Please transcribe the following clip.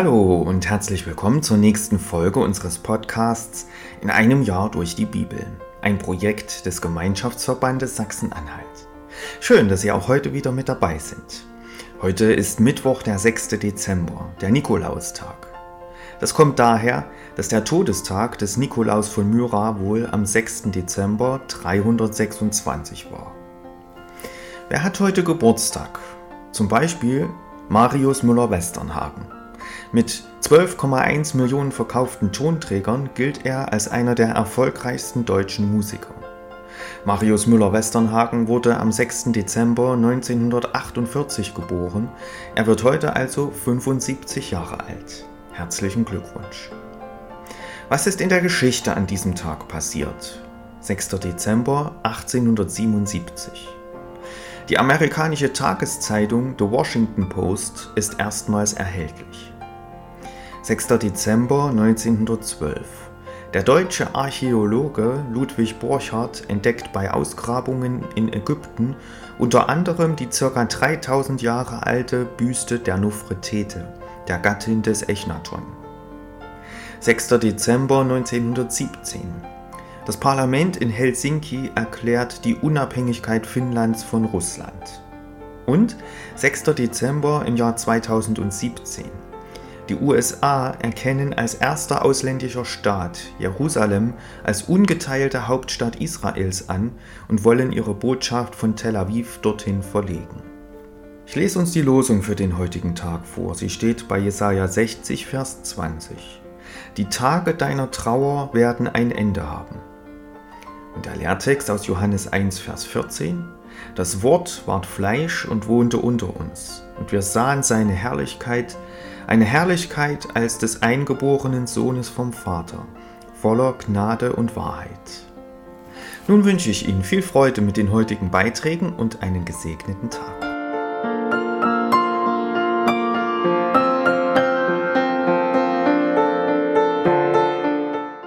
Hallo und herzlich willkommen zur nächsten Folge unseres Podcasts In einem Jahr durch die Bibel, ein Projekt des Gemeinschaftsverbandes Sachsen-Anhalt. Schön, dass Sie auch heute wieder mit dabei sind. Heute ist Mittwoch, der 6. Dezember, der Nikolaustag. Das kommt daher, dass der Todestag des Nikolaus von Myra wohl am 6. Dezember 326 war. Wer hat heute Geburtstag? Zum Beispiel Marius Müller-Westernhagen. Mit 12,1 Millionen verkauften Tonträgern gilt er als einer der erfolgreichsten deutschen Musiker. Marius Müller-Westernhagen wurde am 6. Dezember 1948 geboren. Er wird heute also 75 Jahre alt. Herzlichen Glückwunsch. Was ist in der Geschichte an diesem Tag passiert? 6. Dezember 1877. Die amerikanische Tageszeitung The Washington Post ist erstmals erhältlich. 6. Dezember 1912. Der deutsche Archäologe Ludwig Borchardt entdeckt bei Ausgrabungen in Ägypten unter anderem die ca. 3000 Jahre alte Büste der Nofretete, der Gattin des Echnaton. 6. Dezember 1917. Das Parlament in Helsinki erklärt die Unabhängigkeit Finnlands von Russland. Und 6. Dezember im Jahr 2017. Die USA erkennen als erster ausländischer Staat Jerusalem als ungeteilte Hauptstadt Israels an und wollen ihre Botschaft von Tel Aviv dorthin verlegen. Ich lese uns die Losung für den heutigen Tag vor. Sie steht bei Jesaja 60, Vers 20. Die Tage deiner Trauer werden ein Ende haben. Und der Lehrtext aus Johannes 1, Vers 14. Das Wort ward Fleisch und wohnte unter uns, und wir sahen seine Herrlichkeit, eine Herrlichkeit als des eingeborenen Sohnes vom Vater, voller Gnade und Wahrheit. Nun wünsche ich Ihnen viel Freude mit den heutigen Beiträgen und einen gesegneten Tag.